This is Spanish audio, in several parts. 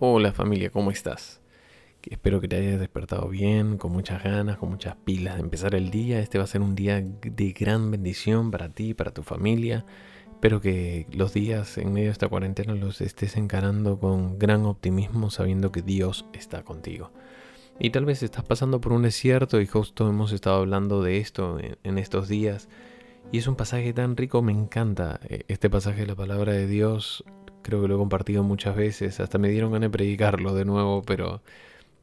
Hola familia, ¿cómo estás? Espero que te hayas despertado bien, con muchas ganas, con muchas pilas de empezar el día. Este va a ser un día de gran bendición para ti, para tu familia. Espero que los días en medio de esta cuarentena los estés encarando con gran optimismo sabiendo que Dios está contigo. Y tal vez estás pasando por un desierto y justo hemos estado hablando de esto en, estos días. Y es un pasaje tan rico, me encanta eh, este pasaje de la palabra de Dios creo que lo he compartido muchas veces, hasta me dieron ganas de predicarlo de nuevo, pero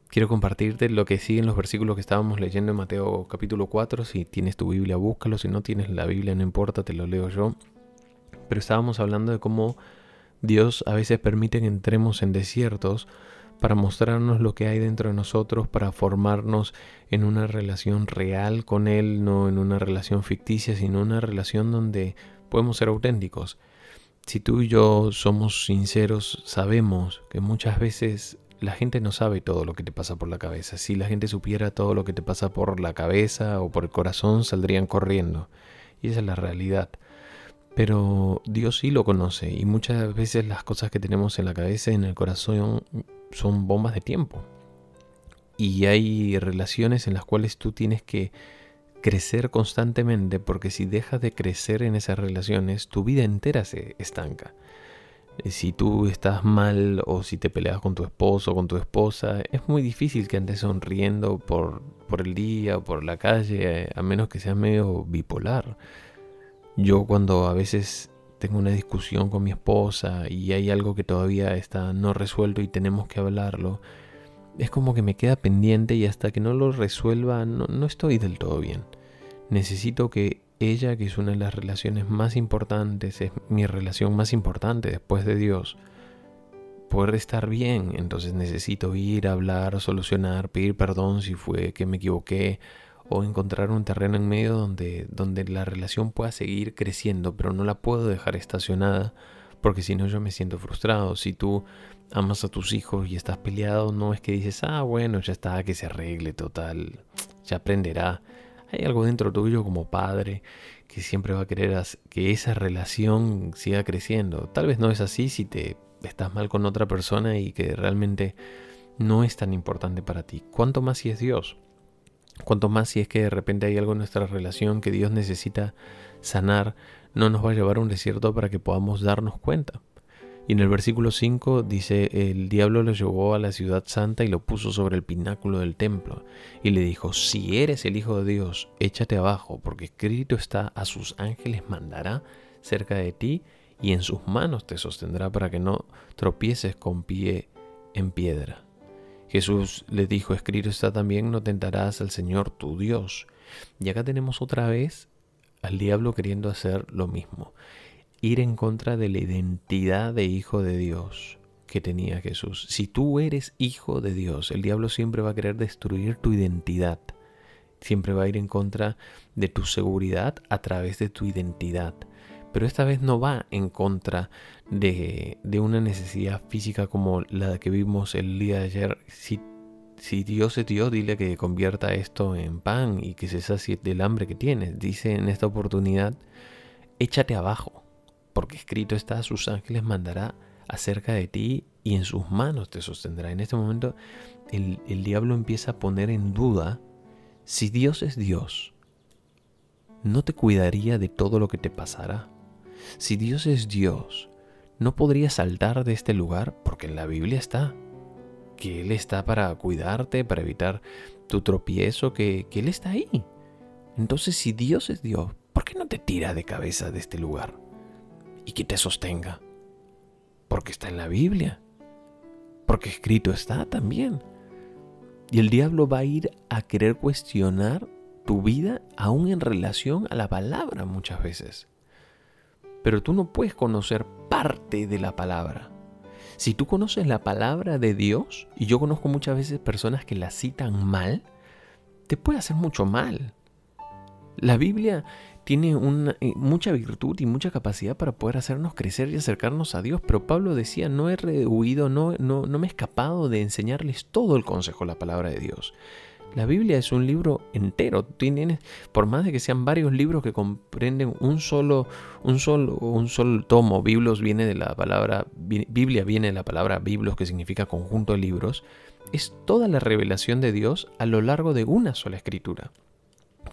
quiero compartirte lo que sigue en los versículos que estábamos leyendo en Mateo capítulo 4, si tienes tu Biblia búscalo, si no tienes la Biblia no importa, te lo leo yo, pero estábamos hablando de cómo Dios a veces permite que entremos en desiertos para mostrarnos lo que hay dentro de nosotros, para formarnos en una relación real con Él, no en una relación ficticia, sino una relación donde podemos ser auténticos. Si tú y yo somos sinceros, sabemos que muchas veces la gente no sabe todo lo que te pasa por la cabeza. Si la gente supiera todo lo que te pasa por la cabeza o por el corazón, saldrían corriendo. Y esa es la realidad. Pero Dios sí lo conoce y muchas veces las cosas que tenemos en la cabeza y en el corazón son bombas de tiempo. Y hay relaciones en las cuales tú tienes que crecer constantemente porque si dejas de crecer en esas relaciones, tu vida entera se estanca. Eh, si tú estás mal o si te peleas con tu esposo o con tu esposa, es muy difícil que andes sonriendo por, por el día o por la calle, a menos que seas medio bipolar. Yo cuando a veces tengo una discusión con mi esposa y hay algo que todavía está no resuelto y tenemos que hablarlo, es como que me queda pendiente y hasta que no lo resuelva no, no estoy del todo bien. Necesito que ella, que es una de las relaciones más importantes, es mi relación más importante después de Dios, poder estar bien. Entonces necesito ir, hablar, solucionar, pedir perdón si fue que me equivoqué o encontrar un terreno en medio donde, donde la relación pueda seguir creciendo, pero no la puedo dejar estacionada porque si no yo me siento frustrado. Si tú amas a tus hijos y estás peleado, no es que dices, ah, bueno, ya está, que se arregle, total, ya aprenderá. Hay algo dentro tuyo como padre que siempre va a querer que esa relación siga creciendo. Tal vez no es así si te estás mal con otra persona y que realmente no es tan importante para ti. ¿Cuánto más si es Dios? ¿Cuánto más si es que de repente hay algo en nuestra relación que Dios necesita sanar? No nos va a llevar a un desierto para que podamos darnos cuenta. Y en el versículo 5 dice, el diablo lo llevó a la ciudad santa y lo puso sobre el pináculo del templo. Y le dijo, si eres el Hijo de Dios, échate abajo, porque escrito está, a sus ángeles mandará cerca de ti y en sus manos te sostendrá para que no tropieces con pie en piedra. Jesús le dijo, escrito está también, no tentarás al Señor tu Dios. Y acá tenemos otra vez al diablo queriendo hacer lo mismo ir en contra de la identidad de hijo de Dios que tenía Jesús. Si tú eres hijo de Dios, el diablo siempre va a querer destruir tu identidad. Siempre va a ir en contra de tu seguridad a través de tu identidad. Pero esta vez no va en contra de, una necesidad física como la que vimos el día de ayer. Si, si Dios es Dios, dile que convierta esto en pan y que se sacie del hambre que tienes. Dice en esta oportunidad, échate abajo porque escrito está, sus ángeles mandará acerca de ti y en sus manos te sostendrá. En este momento el, el diablo empieza a poner en duda si Dios es Dios. ¿No te cuidaría de todo lo que te pasara? Si Dios es Dios, ¿no podría saltar de este lugar? Porque en la Biblia está que Él está para cuidarte, para evitar tu tropiezo, que, que Él está ahí. Entonces, si Dios es Dios, ¿por qué no te tira de cabeza de este lugar? Y que te sostenga. Porque está en la Biblia. Porque escrito está también. Y el diablo va a ir a querer cuestionar tu vida aún en relación a la palabra muchas veces. Pero tú no puedes conocer parte de la palabra. Si tú conoces la palabra de Dios, y yo conozco muchas veces personas que la citan mal, te puede hacer mucho mal. La Biblia tiene eh, mucha virtud y mucha capacidad para poder hacernos crecer y acercarnos a Dios. Pero Pablo decía, no he rehuido, no, no, no me he escapado de enseñarles todo el consejo, la palabra de Dios. La Biblia es un libro entero. Tienes, por más de que sean varios libros que comprenden un solo, un solo, un solo tomo. Biblos viene de la palabra, Biblia viene de la palabra biblos, que significa conjunto de libros. Es toda la revelación de Dios a lo largo de una sola escritura.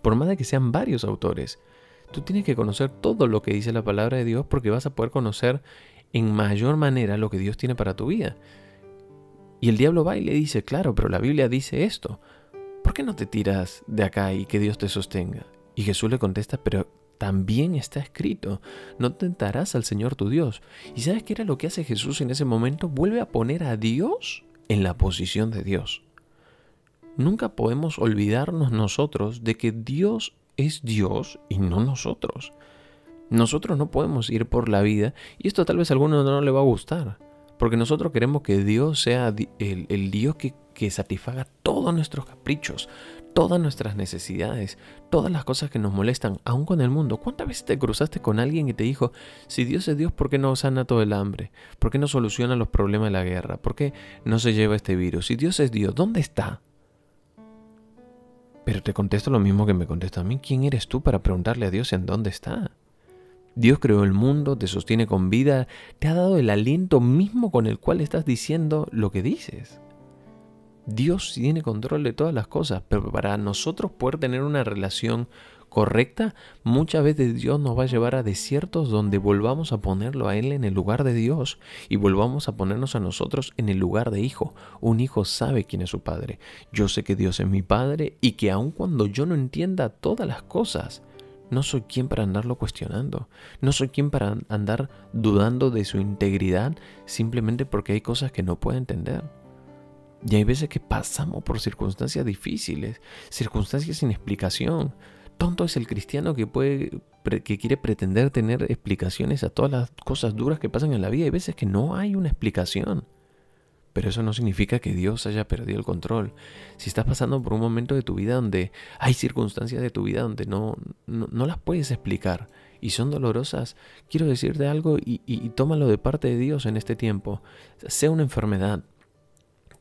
Por más de que sean varios autores, tú tienes que conocer todo lo que dice la palabra de Dios porque vas a poder conocer en mayor manera lo que Dios tiene para tu vida. Y el diablo va y le dice, claro, pero la Biblia dice esto. ¿Por qué no te tiras de acá y que Dios te sostenga? Y Jesús le contesta, pero también está escrito, no tentarás al Señor tu Dios. ¿Y sabes qué era lo que hace Jesús en ese momento? Vuelve a poner a Dios en la posición de Dios. Nunca podemos olvidarnos nosotros de que Dios es Dios y no nosotros. Nosotros no podemos ir por la vida, y esto tal vez a alguno no le va a gustar, porque nosotros queremos que Dios sea el, Dios que, que satisfaga todos nuestros caprichos, todas nuestras necesidades, todas las cosas que nos molestan, aún con el mundo. ¿Cuántas veces te cruzaste con alguien que te dijo, si Dios es Dios, ¿por qué no sana todo el hambre? ¿Por qué no soluciona los problemas de la guerra? ¿Por qué no se lleva este virus? Si Dios es Dios, ¿dónde está? Pero te contesto lo mismo que me contesta a mí. ¿Quién eres tú para preguntarle a Dios en dónde está? Dios creó el mundo, te sostiene con vida, te ha dado el aliento mismo con el cual estás diciendo lo que dices. Dios tiene control de todas las cosas, pero para nosotros poder tener una relación correcta, muchas veces Dios nos va a llevar a desiertos donde volvamos a ponerlo a Él en el lugar de Dios y volvamos a ponernos a nosotros en el lugar de hijo. Un hijo sabe quién es su padre. Yo sé que Dios es mi padre y que aun cuando yo no entienda todas las cosas, no soy quien para andarlo cuestionando. No soy quien para andar dudando de su integridad simplemente porque hay cosas que no puedo entender. Y hay veces que pasamos por circunstancias difíciles, circunstancias sin explicación. Tonto es el cristiano que puede que quiere pretender tener explicaciones a todas las cosas duras que pasan en la vida. Hay veces que no hay una explicación. Pero eso no significa que Dios haya perdido el control. Si estás pasando por un momento de tu vida donde hay circunstancias de tu vida donde no, no, las puedes explicar y son dolorosas, quiero decirte algo y, y tómalo de parte de Dios en este tiempo. Sea una enfermedad,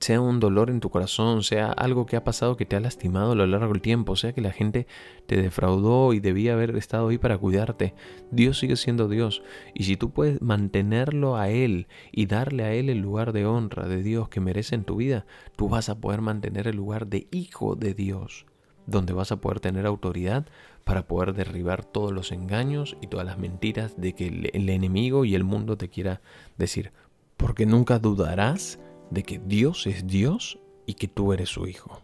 sea un dolor en tu corazón, sea algo que ha pasado que te ha lastimado a lo largo del tiempo, sea que la gente te defraudó y debía haber estado ahí para cuidarte, Dios sigue siendo Dios. Y si tú puedes mantenerlo a Él y darle a Él el lugar de honra de Dios que merece en tu vida, tú vas a poder mantener el lugar de hijo de Dios, donde vas a poder tener autoridad para poder derribar todos los engaños y todas las mentiras de que el, enemigo y el mundo te quiera decir. Porque nunca dudarás de que Dios es Dios y que tú eres su hijo.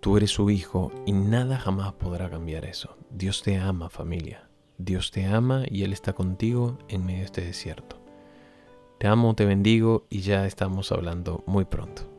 Tú eres su hijo y nada jamás podrá cambiar eso. Dios te ama familia. Dios te ama y Él está contigo en medio de este desierto. Te amo, te bendigo y ya estamos hablando muy pronto.